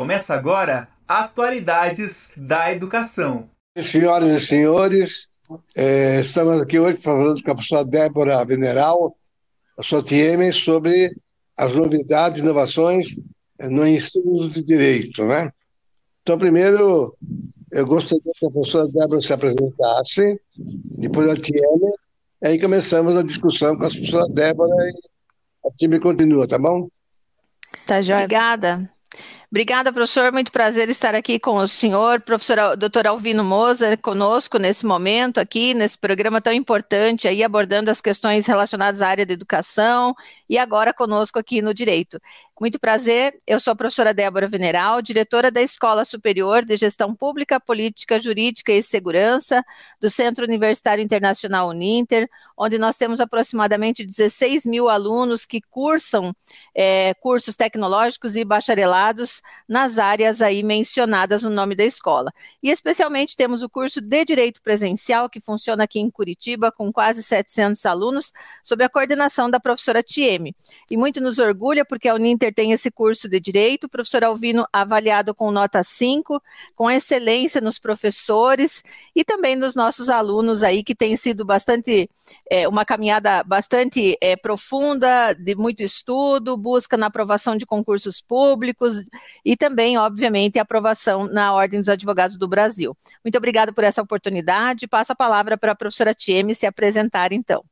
Começa agora Atualidades da Educação. Senhoras e senhores, eh, estamos aqui hoje falando com a professora Débora Veneral, a sua TM, sobre as novidades, inovações no ensino de direito, né? Então, primeiro, eu gostaria que a professora Débora se apresentasse, depois a TM, aí começamos a discussão com a professora Débora e a time continua, tá bom? Tá, joia. Obrigada. Obrigada, professor. Muito prazer estar aqui com o senhor, professor doutor Alvino Moser, conosco nesse momento aqui, nesse programa tão importante, aí abordando as questões relacionadas à área da educação e agora conosco aqui no Direito. Muito prazer, eu sou a professora Débora Veneral, diretora da Escola Superior de Gestão Pública, Política, Jurídica e Segurança do Centro Universitário Internacional Uninter, onde nós temos aproximadamente 16 mil alunos que cursam é, cursos tecnológicos e bacharelados nas áreas aí mencionadas no nome da escola. E especialmente temos o curso de Direito Presencial, que funciona aqui em Curitiba, com quase 700 alunos, sob a coordenação da professora Tieme. E muito nos orgulha, porque a Uninter tem esse curso de Direito, o professor Alvino avaliado com nota 5, com excelência nos professores e também nos nossos alunos aí, que tem sido bastante, é, uma caminhada bastante é, profunda, de muito estudo, busca na aprovação de concursos públicos, e também, obviamente, aprovação na Ordem dos Advogados do Brasil. Muito obrigada por essa oportunidade. Passo a palavra para a professora Tieme se apresentar, então.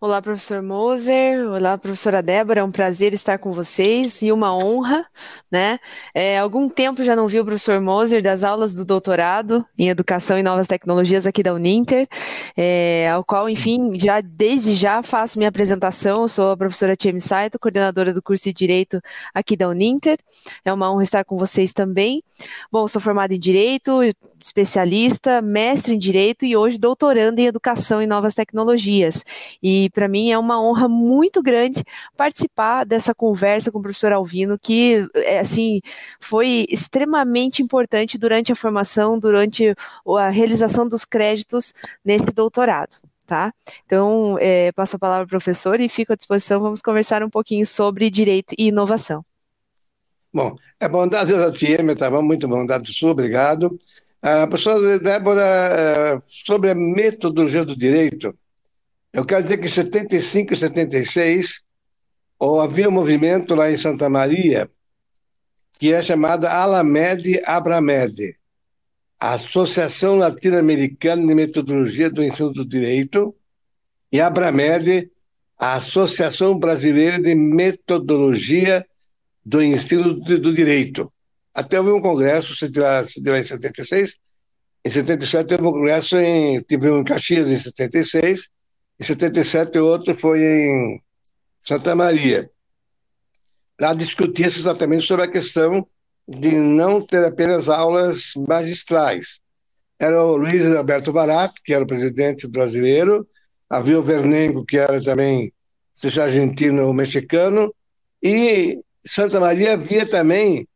Olá, professor Moser. Olá, professora Débora. É um prazer estar com vocês e uma honra, né? É, algum tempo já não vi o professor Moser das aulas do doutorado em Educação e Novas Tecnologias aqui da Uninter, é, ao qual, enfim, já desde já faço minha apresentação. Eu sou a professora Tiemi Saito, coordenadora do curso de Direito aqui da Uninter. É uma honra estar com vocês também. Bom, sou formada em Direito, especialista, mestre em Direito e hoje doutorando em Educação e Novas Tecnologias. E para mim é uma honra muito grande participar dessa conversa com o professor Alvino, que é, assim foi extremamente importante durante a formação, durante a realização dos créditos nesse doutorado. Tá? Então, é, passo a palavra ao professor e fico à disposição. Vamos conversar um pouquinho sobre direito e inovação. Bom, é bondade da TM, tá bom? Muito bondade sua, obrigado. A professora Débora, é, sobre a metodologia do direito, eu quero dizer que em 75 e 76 havia um movimento lá em Santa Maria que é chamada Alamed Abramed, Associação Latino-Americana de Metodologia do Ensino do Direito, e Abramed, a Associação Brasileira de Metodologia do Ensino do Direito. Até houve um congresso, se dirá, se em 76, em 77 teve um congresso em, tive um em Caxias em 76, em 77, o outro foi em Santa Maria. Lá discutia-se exatamente sobre a questão de não ter apenas aulas magistrais. Era o Luiz Alberto Barato, que era o presidente brasileiro, havia o Vernengo, que era também, seja argentino ou mexicano, e Santa Maria havia também,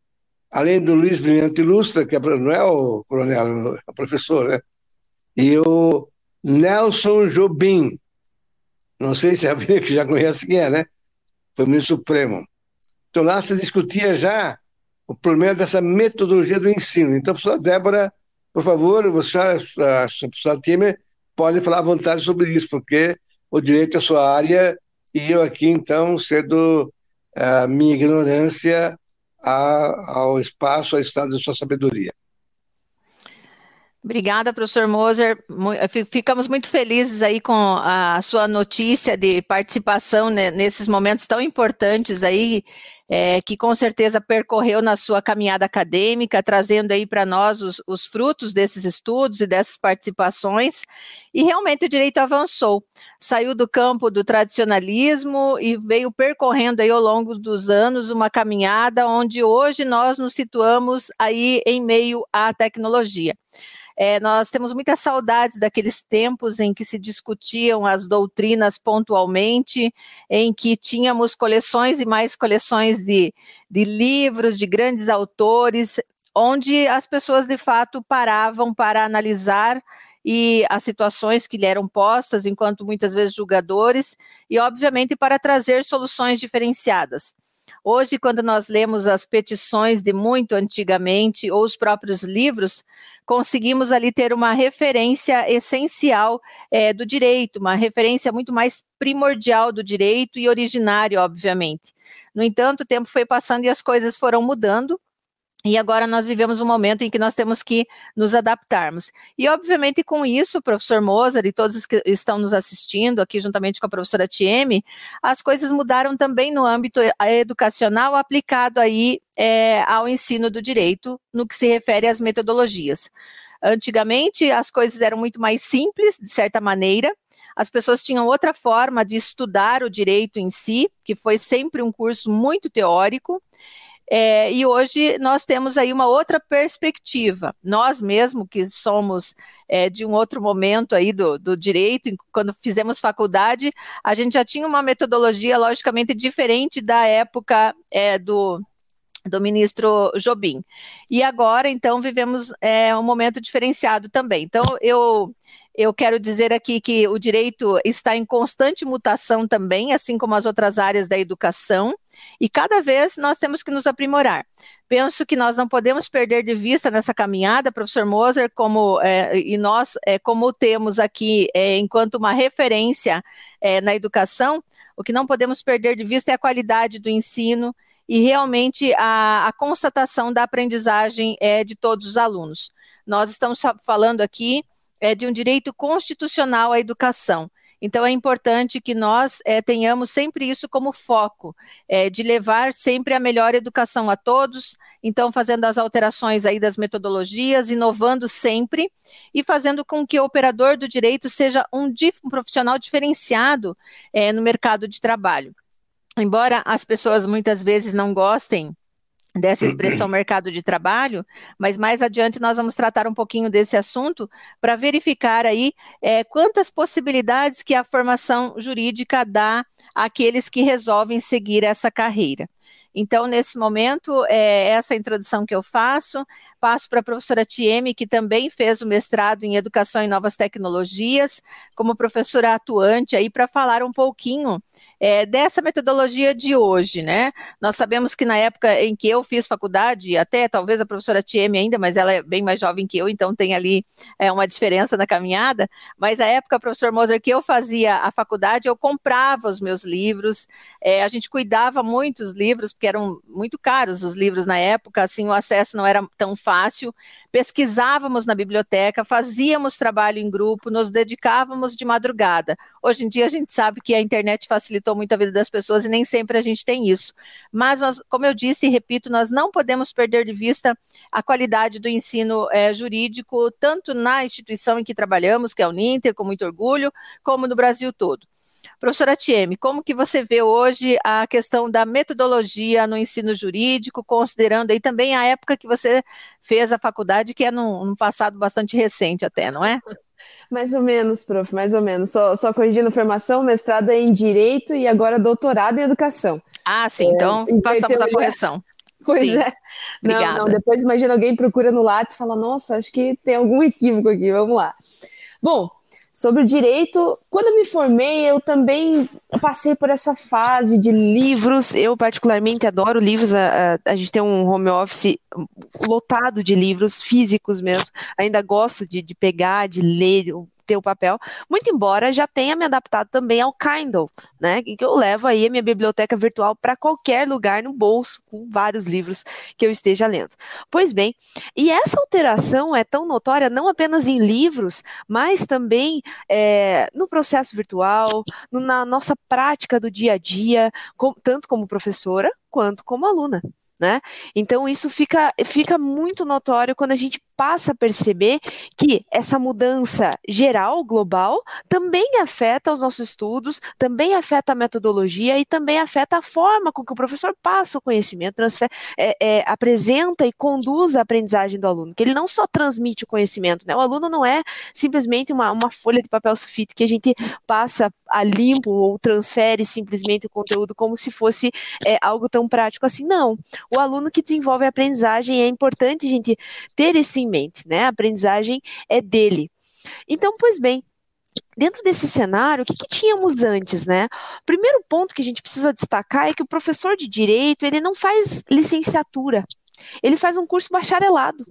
além do Luiz Brilhante Lustra, que é, não é o coronel, é o professor, né? E o Nelson Jobim, não sei se a Bíblia que já conhece quem é, né? Foi o ministro Supremo. Então lá se discutia já o problema dessa metodologia do ensino. Então, professora Débora, por favor, você, a, a professora Temer, pode falar à vontade sobre isso, porque o direito é a sua área e eu aqui, então, cedo a minha ignorância a, ao espaço, ao estado de sua sabedoria. Obrigada, professor Moser. Ficamos muito felizes aí com a sua notícia de participação nesses momentos tão importantes aí, é, que com certeza percorreu na sua caminhada acadêmica, trazendo aí para nós os, os, frutos desses estudos e dessas participações. E realmente o direito avançou, saiu do campo do tradicionalismo e veio percorrendo aí ao longo dos anos uma caminhada onde hoje nós nos situamos aí em meio à tecnologia. É, nós temos muitas saudades daqueles tempos em que se discutiam as doutrinas pontualmente, em que tínhamos coleções e mais coleções de, de livros de grandes autores, onde as pessoas de fato paravam para analisar e as situações que lhe eram postas, enquanto muitas vezes julgadores, e obviamente para trazer soluções diferenciadas. Hoje, quando nós lemos as petições de muito antigamente ou os próprios livros, conseguimos ali ter uma referência essencial é, do direito, uma referência muito mais primordial do direito e originário, obviamente. No entanto, o tempo foi passando e as coisas foram mudando. E agora nós vivemos um momento em que nós temos que nos adaptarmos. E, obviamente, com isso, professor Mozart e todos que estão nos assistindo aqui, juntamente com a professora Tieme, as coisas mudaram também no âmbito educacional aplicado aí é, ao ensino do direito, no que se refere às metodologias. Antigamente, as coisas eram muito mais simples, de certa maneira, as pessoas tinham outra forma de estudar o direito em si, que foi sempre um curso muito teórico, é, e hoje nós temos aí uma outra perspectiva. Nós mesmo que somos é, de um outro momento aí do, do direito, quando fizemos faculdade, a gente já tinha uma metodologia logicamente diferente da época é, do, do ministro Jobim. E agora, então, vivemos é, um momento diferenciado também. Então, eu eu quero dizer aqui que o direito está em constante mutação também, assim como as outras áreas da educação, e cada vez nós temos que nos aprimorar. Penso que nós não podemos perder de vista nessa caminhada, professor Moser, como é, e nós, é, como temos aqui é, enquanto uma referência é, na educação, o que não podemos perder de vista é a qualidade do ensino e realmente a, a constatação da aprendizagem é, de todos os alunos. Nós estamos falando aqui é, de um direito constitucional à educação. Então, é importante que nós é, tenhamos sempre isso como foco, é, de levar sempre a melhor educação a todos, então, fazendo as alterações aí das metodologias, inovando sempre e fazendo com que o operador do direito seja um, um profissional diferenciado é, no mercado de trabalho. Embora as pessoas muitas vezes não gostem dessa expressão mercado de trabalho, mas mais adiante nós vamos tratar um pouquinho desse assunto para verificar aí é, quantas possibilidades que a formação jurídica dá àqueles que resolvem seguir essa carreira. Então, nesse momento, é essa introdução que eu faço. Passo para a professora Tieme, que também fez o mestrado em Educação e Novas Tecnologias, como professora atuante aí, para falar um pouquinho é, dessa metodologia de hoje, né? Nós sabemos que na época em que eu fiz faculdade, até talvez a professora Tieme ainda, mas ela é bem mais jovem que eu, então tem ali é, uma diferença na caminhada, mas a época, professor Moser, que eu fazia a faculdade, eu comprava os meus livros, é, a gente cuidava muito dos livros, porque eram muito caros os livros na época, assim, o acesso não era tão fácil, pesquisávamos na biblioteca, fazíamos trabalho em grupo, nos dedicávamos de madrugada. Hoje em dia a gente sabe que a internet facilitou muito a vida das pessoas e nem sempre a gente tem isso. Mas, nós, como eu disse e repito, nós não podemos perder de vista a qualidade do ensino é, jurídico, tanto na instituição em que trabalhamos, que é o Ninter, com muito orgulho, como no Brasil todo. Professora Tieme, como que você vê hoje a questão da metodologia no ensino jurídico, considerando aí também a época que você fez a faculdade, que é num, num passado bastante recente até, não é? Mais ou menos, prof, mais ou menos. Só, só corrigindo formação, mestrado em Direito e agora doutorado em Educação. Ah, sim, então é, passamos a correção. Pois Sim. é. Não, Obrigada. não, depois imagina alguém procura no Lattes e fala, nossa, acho que tem algum equívoco aqui, vamos lá. Bom, Sobre o direito, quando eu me formei, eu também passei por essa fase de livros. Eu, particularmente, adoro livros. A, a, a, gente tem um home office lotado de livros físicos mesmo. Ainda gosto de, de pegar, de ler ter o papel, muito embora já tenha me adaptado também ao Kindle, né? Que eu levo aí a minha biblioteca virtual para qualquer lugar no bolso, com vários livros que eu esteja lendo. Pois bem, e essa alteração é tão notória não apenas em livros, mas também é, no processo virtual, no, na nossa prática do dia a dia, com, tanto como professora quanto como aluna. Né? Então isso fica, fica muito notório quando a gente passa a perceber que essa mudança geral, global, também afeta os nossos estudos, também afeta a metodologia e também afeta a forma com que o professor passa o conhecimento, transfer, é, é, apresenta e conduz a aprendizagem do aluno, que ele não só transmite o conhecimento, né? O aluno não é simplesmente uma, uma folha de papel sulfite que a gente passa a limpo ou transfere simplesmente o conteúdo como se fosse é, algo tão prático assim. Não. O aluno que desenvolve a aprendizagem é importante gente ter isso mente, né? A aprendizagem é dele. Então, pois bem, dentro desse cenário, o que, que, tínhamos antes, né? Primeiro ponto que a gente precisa destacar é que o professor de direito ele não faz licenciatura, ele faz um curso bacharelado,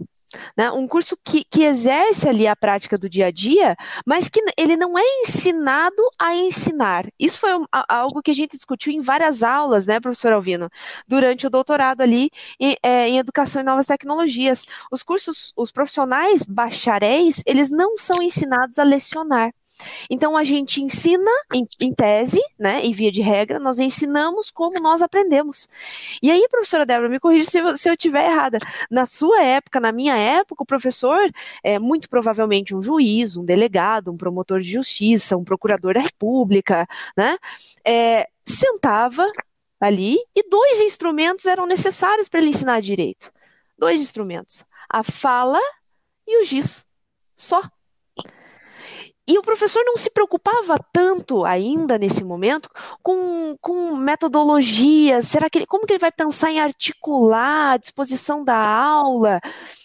né? um curso que, que exerce ali a prática do dia a dia, mas que ele não é ensinado a ensinar. Isso foi algo que a gente discutiu em várias aulas, né, professor Alvino, durante o doutorado ali em, é, em educação e novas tecnologias. Os cursos, os profissionais bacharéis, eles não são ensinados a lecionar. Então a gente ensina em, em, tese, né, em via de regra, nós ensinamos como nós aprendemos. E aí, professora Débora, me corrija se eu, estiver errada. Na sua época, na minha época, o professor é muito provavelmente um juiz, um delegado, um promotor de justiça, um procurador da República, né, é, sentava ali e dois instrumentos eram necessários para ele ensinar direito. Dois instrumentos: a fala e o giz. Só. E o professor não se preocupava tanto ainda nesse momento com, com metodologias, será que ele, como que ele vai pensar em articular a disposição da aula?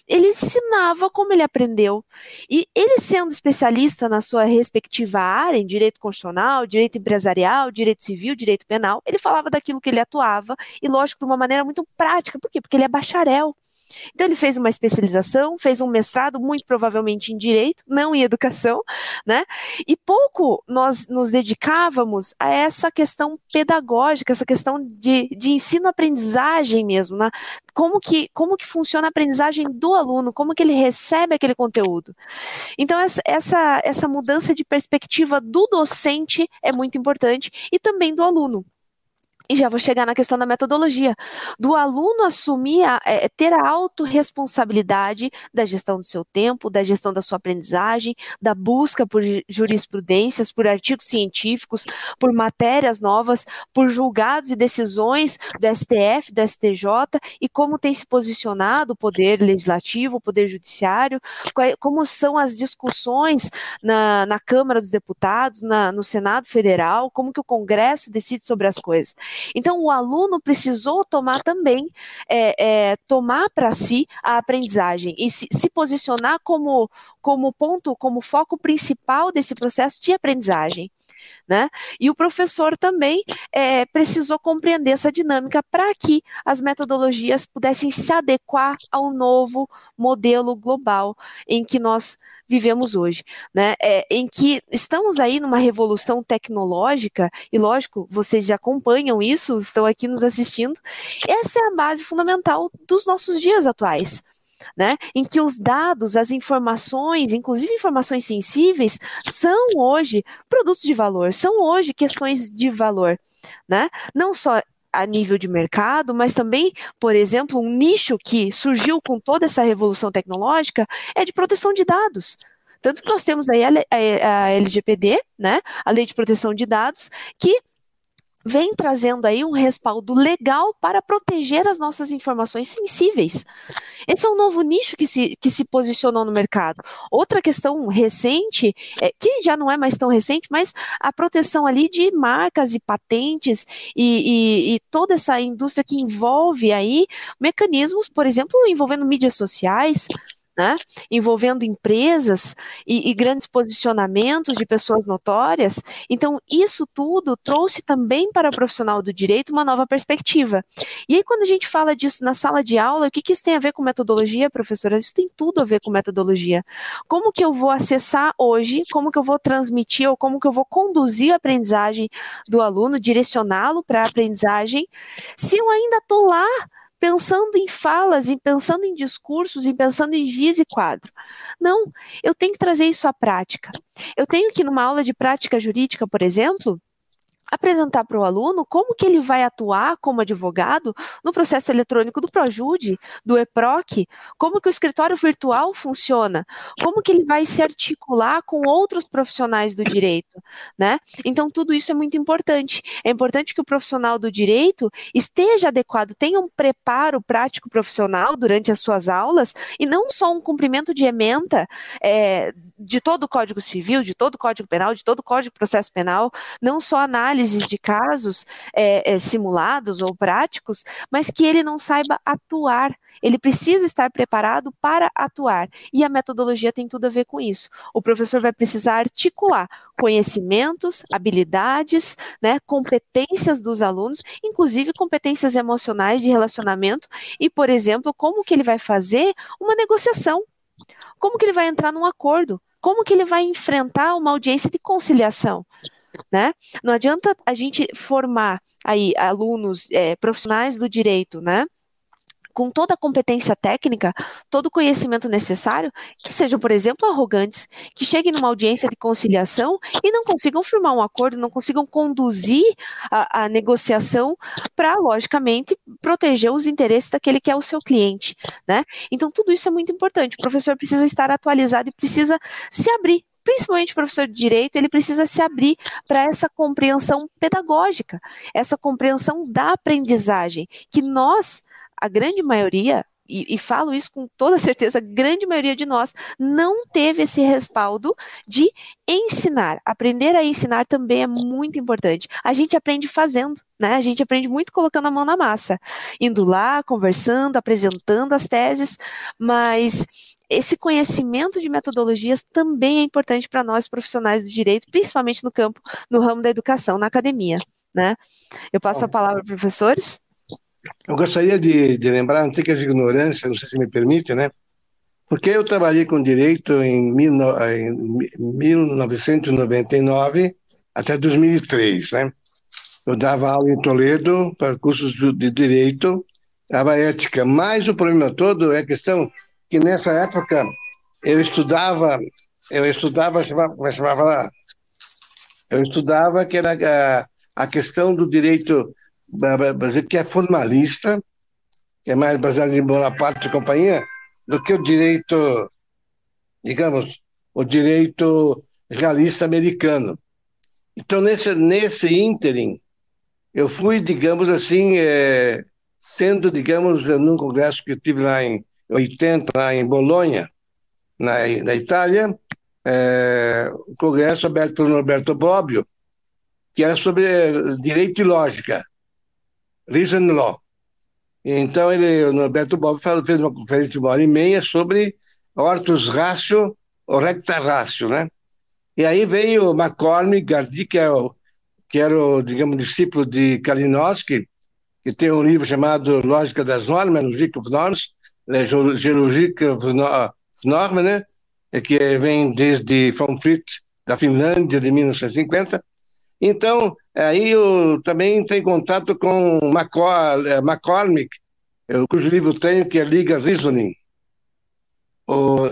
Ele ensinava como ele aprendeu. E ele sendo especialista na sua respectiva área, em direito constitucional, direito empresarial, direito civil, direito penal, ele falava daquilo que ele atuava, e lógico, de uma maneira muito prática. Por quê? Porque ele é bacharel. Então ele fez uma especialização, fez um mestrado, muito provavelmente em direito, não em educação, né? E pouco nós nos dedicávamos a essa questão pedagógica, essa questão de, de ensino-aprendizagem mesmo, né? Como que, como que funciona a aprendizagem do aluno, como que ele recebe aquele conteúdo. Então, essa, essa, essa mudança de perspectiva do docente é muito importante e também do aluno. E já vou chegar na questão da metodologia, do aluno assumir, é, ter a autorresponsabilidade da gestão do seu tempo, da gestão da sua aprendizagem, da busca por jurisprudências, por artigos científicos, por matérias novas, por julgados e decisões do STF, do STJ e como tem se posicionado o poder legislativo, o poder judiciário, como são as discussões na, na Câmara dos Deputados, na, no Senado Federal, como que o Congresso decide sobre as coisas. Então, o aluno precisou tomar também, é, é, tomar para si a aprendizagem e se, se posicionar como, como ponto, como foco principal desse processo de aprendizagem. Né? E o professor também é, precisou compreender essa dinâmica para que as metodologias pudessem se adequar ao novo modelo global em que nós vivemos hoje, né? É, em que estamos aí numa revolução tecnológica, e lógico, vocês já acompanham isso, estão aqui nos assistindo. Essa é a base fundamental dos nossos dias atuais. Né, em que os dados, as informações, inclusive informações sensíveis, são hoje produtos de valor, são hoje questões de valor. Né? Não só a nível de mercado, mas também, por exemplo, um nicho que surgiu com toda essa revolução tecnológica é de proteção de dados. Tanto que nós temos aí a, a, a LGPD, né, a Lei de Proteção de Dados, que vem trazendo aí um respaldo legal para proteger as nossas informações sensíveis. Esse é um novo nicho que se, que se posicionou no mercado. Outra questão recente, é, que já não é mais tão recente, mas a proteção ali de marcas e patentes e, e, e toda essa indústria que envolve aí mecanismos, por exemplo, envolvendo mídias sociais, né, envolvendo empresas e, e, grandes posicionamentos de pessoas notórias. Então, isso tudo trouxe também para o profissional do direito uma nova perspectiva. E aí, quando a gente fala disso na sala de aula, o que, que isso tem a ver com metodologia, professora? Isso tem tudo a ver com metodologia. Como que eu vou acessar hoje, como que eu vou transmitir ou como que eu vou conduzir a aprendizagem do aluno, direcioná-lo para a aprendizagem, se eu ainda estou lá pensando em falas, em pensando em discursos, em pensando em giz e quadro. Não, eu tenho que trazer isso à prática. Eu tenho que, numa aula de prática jurídica, por exemplo, apresentar para o aluno como que ele vai atuar como advogado no processo eletrônico do Projude, do EPROC, como que o escritório virtual funciona, como que ele vai se articular com outros profissionais do direito, né? Então tudo isso é muito importante. É importante que o profissional do direito esteja adequado, tenha um preparo prático profissional durante as suas aulas e não só um cumprimento de ementa é, de todo o Código Civil, de todo o Código Penal, de todo o Código de Processo Penal, não só análises de casos é, é, simulados ou práticos, mas que ele não saiba atuar. Ele precisa estar preparado para atuar. E a metodologia tem tudo a ver com isso. O professor vai precisar articular conhecimentos, habilidades, né, competências dos alunos, inclusive competências emocionais de relacionamento e, por exemplo, como que ele vai fazer uma negociação como que ele vai entrar num acordo? Como que ele vai enfrentar uma audiência de conciliação? Né? Não adianta a gente formar aí alunos é, profissionais do direito, né? com toda a competência técnica, todo o conhecimento necessário, que sejam, por exemplo, arrogantes, que cheguem numa audiência de conciliação e não consigam firmar um acordo, não consigam conduzir a, a negociação para, logicamente, proteger os interesses daquele que é o seu cliente, né? Então, tudo isso é muito importante. O professor precisa estar atualizado e precisa se abrir principalmente o professor de direito, ele precisa se abrir para essa compreensão pedagógica, essa compreensão da aprendizagem, que nós a grande maioria, e, e, falo isso com toda certeza, a grande maioria de nós não teve esse respaldo de ensinar. Aprender a ensinar também é muito importante. A gente aprende fazendo, né? A gente aprende muito colocando a mão na massa, indo lá, conversando, apresentando as teses, mas esse conhecimento de metodologias também é importante para nós profissionais do direito, principalmente no campo, no ramo da educação, na academia, né? Eu passo a palavra para professores. Eu gostaria de, de lembrar, não sei que as ignorâncias, não sei se me permite, né? Porque eu trabalhei com direito em, mil, em 1999 até 2003, né? Eu dava aula em Toledo para cursos de direito, dava ética, mas o problema todo é a questão que nessa época eu estudava, eu estudava, chamava, chamava eu estudava que era a, a questão do direito Brasil que é formalista, que é mais baseado em Bonaparte e companhia, do que o direito, digamos, o direito realista americano. Então, nesse, nesse ínterim, eu fui, digamos assim, é, sendo, digamos, num congresso que eu tive lá em 80, lá em Bolonha, na, na Itália, é, o congresso aberto pelo Norberto Bobbio, que era sobre direito e lógica. Reason Law. Então, ele, o Norberto Bob fez uma conferência de uma hora e meia sobre ortus ratio ou recta ratio, né? E aí veio McCormick, Gardi, que, é o, que era o, digamos, discípulo de Kalinowski, que tem um livro chamado Lógica das Normas, Logic of Norms, Geologic of Normas, né? Que vem desde von Fritz, da Finlândia, de 1950. Então, Aí eu também em contato com eh, McCormick, cujo livro tenho, que é Liga Reasoning, o,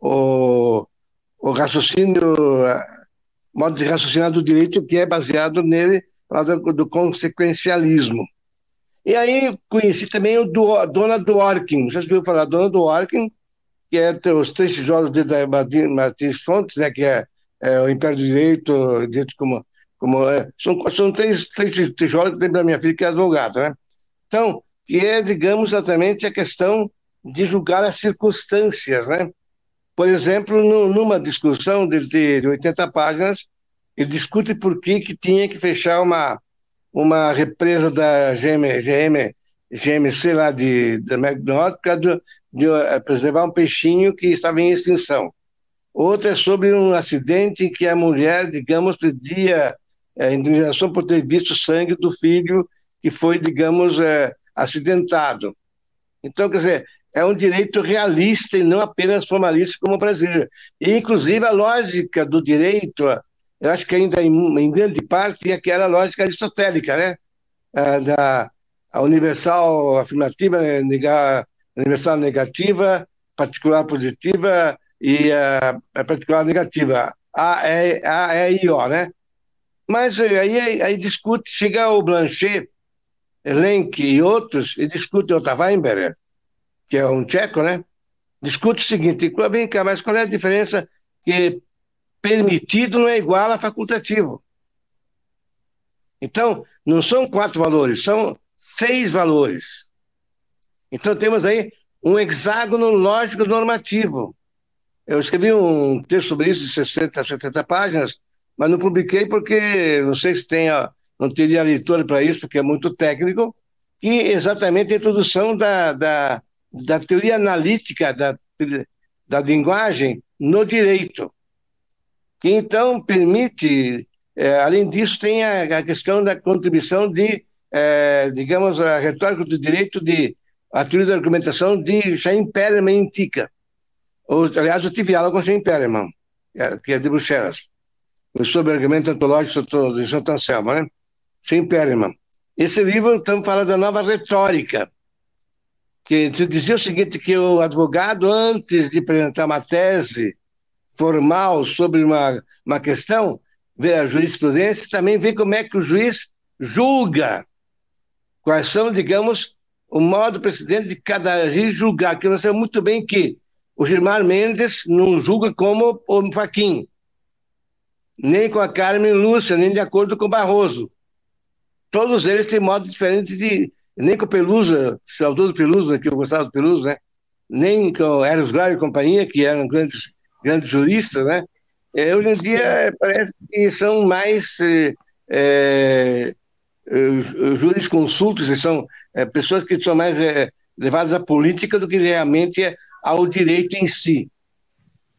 o, o raciocínio, eh, modo de raciocinar do direito que é baseado nele, do, do consequencialismo. E aí conheci também o do, a dona Dworkin, vocês viram falar, a dona Dworkin, que é os três tijolos de Martins Fontes, né, que é, é, o Império do Direito, Direito como como é, são, são três, três tijolos que tem para minha filha, que é advogada, né? Então, que é, digamos, exatamente a questão de julgar as circunstâncias, né? Por exemplo, no, numa discussão de, de 80 páginas, ele discute por que, que tinha que fechar uma, uma represa da GM, GM, GMC lá de, de McDonald's para de, uh, preservar um peixinho que estava em extinção. Outra é sobre um acidente em que a mulher, digamos, pedia é, indenização por ter visto sangue do filho que foi, digamos, é, acidentado. Então, quer dizer, é um direito realista e não apenas formalista como o brasileiro. E, inclusive, a lógica do direito, eu acho que ainda em, em grande parte é aquela lógica aristotélica, né? Da a universal afirmativa, né? negar, universal negativa, particular positiva e a, a particular negativa. A, E, A, E, I, O, né? Mas aí, aí discute, chega o Blanchet, Lenk e outros, e discute o Weinberger, que é um tcheco, né? Discute o seguinte, vem cá, mas qual é a diferença que permitido não é igual a facultativo? Então, não são quatro valores, são seis valores. Então, temos aí um hexágono lógico normativo. Eu escrevi um texto sobre isso de 60, 70 páginas, mas não publiquei porque não sei se tem a, não teria leitor para isso, porque é muito técnico, que exatamente a introdução da, da, da teoria analítica da, da linguagem no direito, que então permite, é, além disso, tem a, a, questão da contribuição de, é, digamos, a retórica do direito de a teoria da argumentação de Chaim Perelman em Tica. aliás, eu tive aula com Chaim Perelman, é, que é de Bruxelas sobre argumento ontológico de Santo Anselmo, né? Sem Perelman. Esse livro, estamos falando da nova retórica, que dizia o seguinte, que o advogado, antes de apresentar uma tese formal sobre uma, uma questão, vê a jurisprudência, também vê como é que o juiz julga, quais são, digamos, o modo precedente de cada juiz julgar, que nós sabemos muito bem que o Gilmar Mendes não julga como o Faquin, nem com a Carmen Lúcia, nem de acordo com o Barroso. Todos eles têm modo diferente de. Nem com o Pelusa, do Pelusa, que eu gostava do Pelusa, né? nem com Eros Grau e companhia, que eram grandes, grandes juristas, né? É, hoje em dia parece que são mais é, jurisconsultos, são pessoas que são mais levadas à política do que realmente ao direito em si.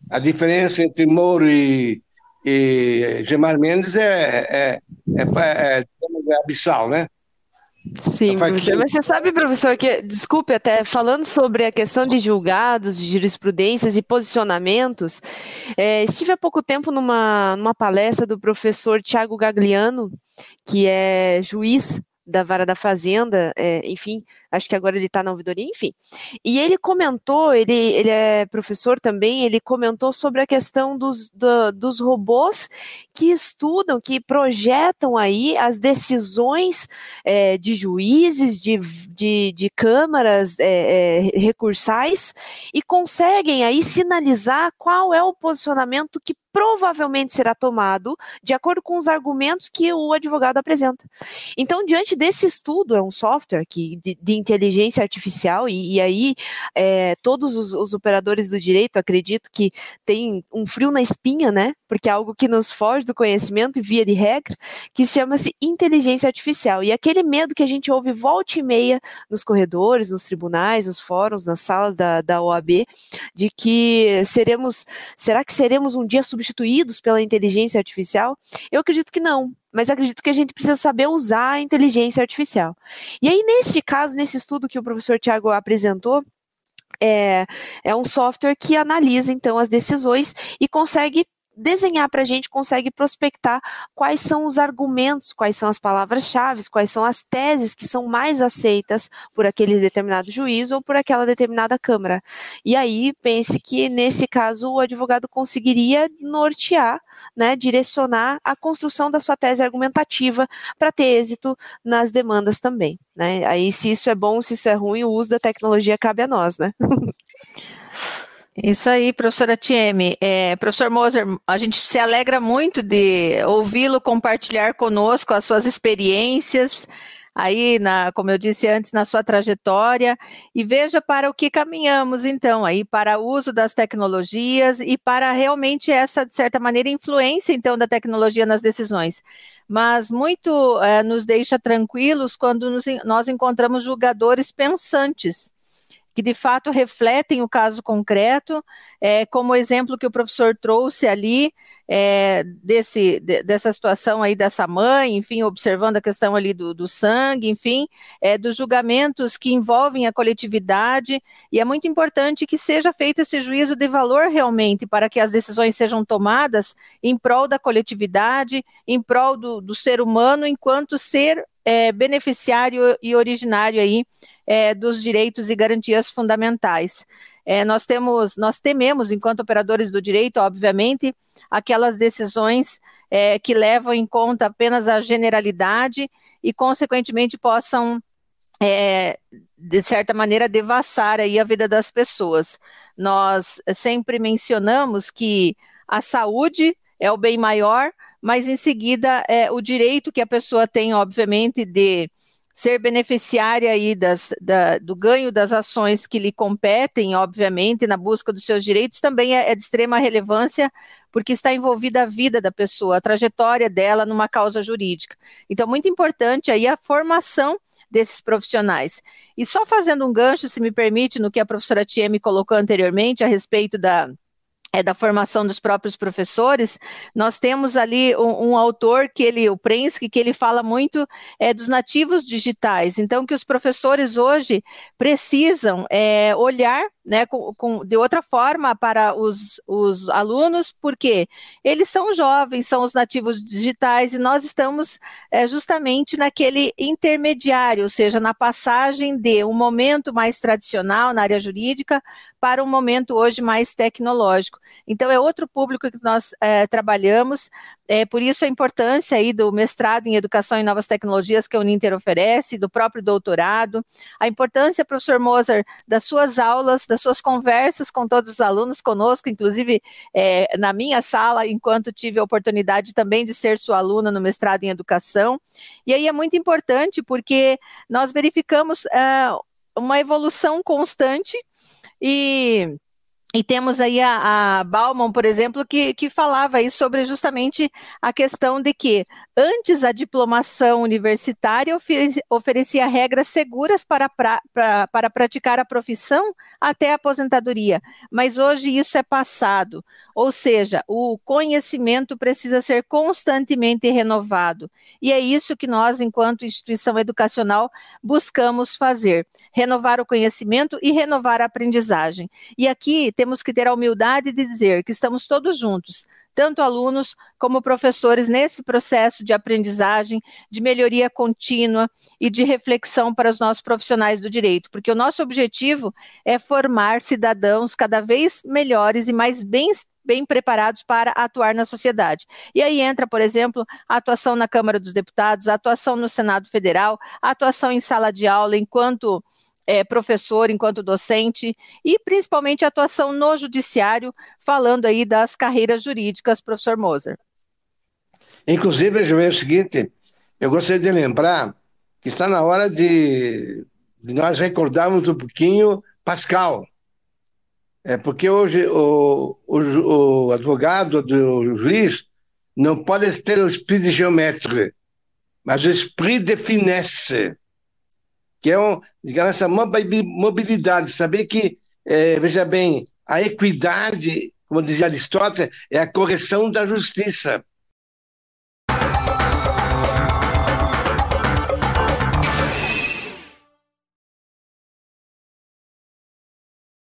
A diferença entre Moro e, e Gemar Mendes é, é, é, é, é abissal, né? Sim, professor. Mas você sabe, professor, que, desculpe, até falando sobre a questão de julgados, de jurisprudências e posicionamentos, é, estive há pouco tempo numa, numa palestra do professor Tiago Gagliano, que é juiz da Vara da Fazenda, é, enfim, acho que agora ele está na ouvidoria, enfim. E ele comentou, ele, ele é professor também, ele comentou sobre a questão dos, do, dos robôs que estudam, que projetam aí as decisões é, de juízes, de, de, de câmaras é, é recursais e conseguem aí sinalizar qual é o posicionamento que provavelmente será tomado de acordo com os argumentos que o advogado apresenta. Então, diante desse estudo, é um software que, de, de inteligência artificial, e, e aí é, todos os, os, operadores do direito, acredito que tem um frio na espinha, né? Porque é algo que nos foge do conhecimento e via de regra, que chama-se inteligência artificial. E aquele medo que a gente ouve volta e meia nos corredores, nos tribunais, nos fóruns, nas salas da, da OAB, de que seremos, será que seremos um dia substituídos pela inteligência artificial? Eu acredito que não, mas acredito que a gente precisa saber usar a inteligência artificial. E aí, neste caso, nesse estudo que o professor Tiago apresentou, é, é um software que analisa então as decisões e consegue desenhar para a gente, consegue prospectar quais são os argumentos, quais são as palavras-chave, quais são as teses que são mais aceitas por aquele determinado juiz ou por aquela determinada Câmara. E aí, pense que, nesse caso, o advogado conseguiria nortear, né, direcionar a construção da sua tese argumentativa para ter êxito nas demandas também. Né? Aí, se isso é bom, se isso é ruim, o uso da tecnologia cabe a nós, né? Isso aí, professora Tieme. É, professor Moser, a gente se alegra muito de ouvi-lo compartilhar conosco as suas experiências aí, na, como eu disse antes, na sua trajetória, e veja para o que caminhamos, então, aí, para o uso das tecnologias e para realmente essa, de certa maneira, influência, então, da tecnologia nas decisões. Mas muito é, nos deixa tranquilos quando nos, nós encontramos julgadores pensantes, que de fato refletem o caso concreto, é, como exemplo que o professor trouxe ali, é, desse, de, dessa situação aí dessa mãe, enfim, observando a questão ali do, do sangue, enfim, é, dos julgamentos que envolvem a coletividade, e é muito importante que seja feito esse juízo de valor realmente, para que as decisões sejam tomadas em prol da coletividade, em prol do, do ser humano, enquanto ser é, beneficiário e originário aí é, dos direitos e garantias fundamentais. É, nós temos, nós tememos, enquanto operadores do direito, obviamente, aquelas decisões é, que levam em conta apenas a generalidade e, consequentemente, possam, é, de certa maneira, devassar aí a vida das pessoas. Nós sempre mencionamos que a saúde é o bem maior, mas em seguida é o direito que a pessoa tem, obviamente, de ser beneficiária aí das, da, do ganho das ações que lhe competem, obviamente, na busca dos seus direitos, também é, é de extrema relevância, porque está envolvida a vida da pessoa, a trajetória dela numa causa jurídica. Então, muito importante aí a formação desses profissionais. E só fazendo um gancho, se me permite, no que a professora Tia me colocou anteriormente a respeito da é, da formação dos próprios professores, nós temos ali um, um, autor que ele, o Prensky, que ele fala muito é, dos nativos digitais. Então, que os professores hoje precisam é, olhar né, com, com, de outra forma para os, os alunos, porque eles são jovens, são os nativos digitais, e nós estamos é, justamente naquele intermediário, ou seja, na passagem de um momento mais tradicional na área jurídica para um momento hoje mais tecnológico. Então, é outro público que nós é, trabalhamos, é, por isso a importância aí do mestrado em Educação e Novas Tecnologias que a Uninter oferece, do próprio doutorado, a importância, professor Moser, das suas aulas, das suas conversas com todos os alunos conosco, inclusive é, na minha sala, enquanto tive a oportunidade também de ser sua aluna no mestrado em Educação. E aí é muito importante porque nós verificamos uh, uma evolução constante e, e temos aí a, a Bauman, por exemplo, que, que falava aí sobre justamente a questão de que Antes, a diplomação universitária oferecia regras seguras para, pra, pra, para praticar a profissão até a aposentadoria, mas hoje isso é passado, ou seja, o conhecimento precisa ser constantemente renovado, e é isso que nós, enquanto instituição educacional, buscamos fazer: renovar o conhecimento e renovar a aprendizagem. E aqui temos que ter a humildade de dizer que estamos todos juntos tanto alunos como professores nesse processo de aprendizagem, de melhoria contínua e de reflexão para os nossos profissionais do direito, porque o nosso objetivo é formar cidadãos cada vez melhores e mais bem bem preparados para atuar na sociedade. E aí entra, por exemplo, a atuação na Câmara dos Deputados, a atuação no Senado Federal, a atuação em sala de aula enquanto é, professor, enquanto docente, e principalmente atuação no judiciário, falando aí das carreiras jurídicas, professor Moser. Inclusive, é o seguinte, eu gostaria de lembrar que está na hora de, de nós recordarmos um pouquinho Pascal. É porque hoje o, o, o advogado, o juiz, não pode ter o espírito de geometria, mas o espírito de finesse que é um, digamos, essa mobilidade, saber que, é, veja bem, a equidade, como dizia Aristóteles, é a correção da justiça.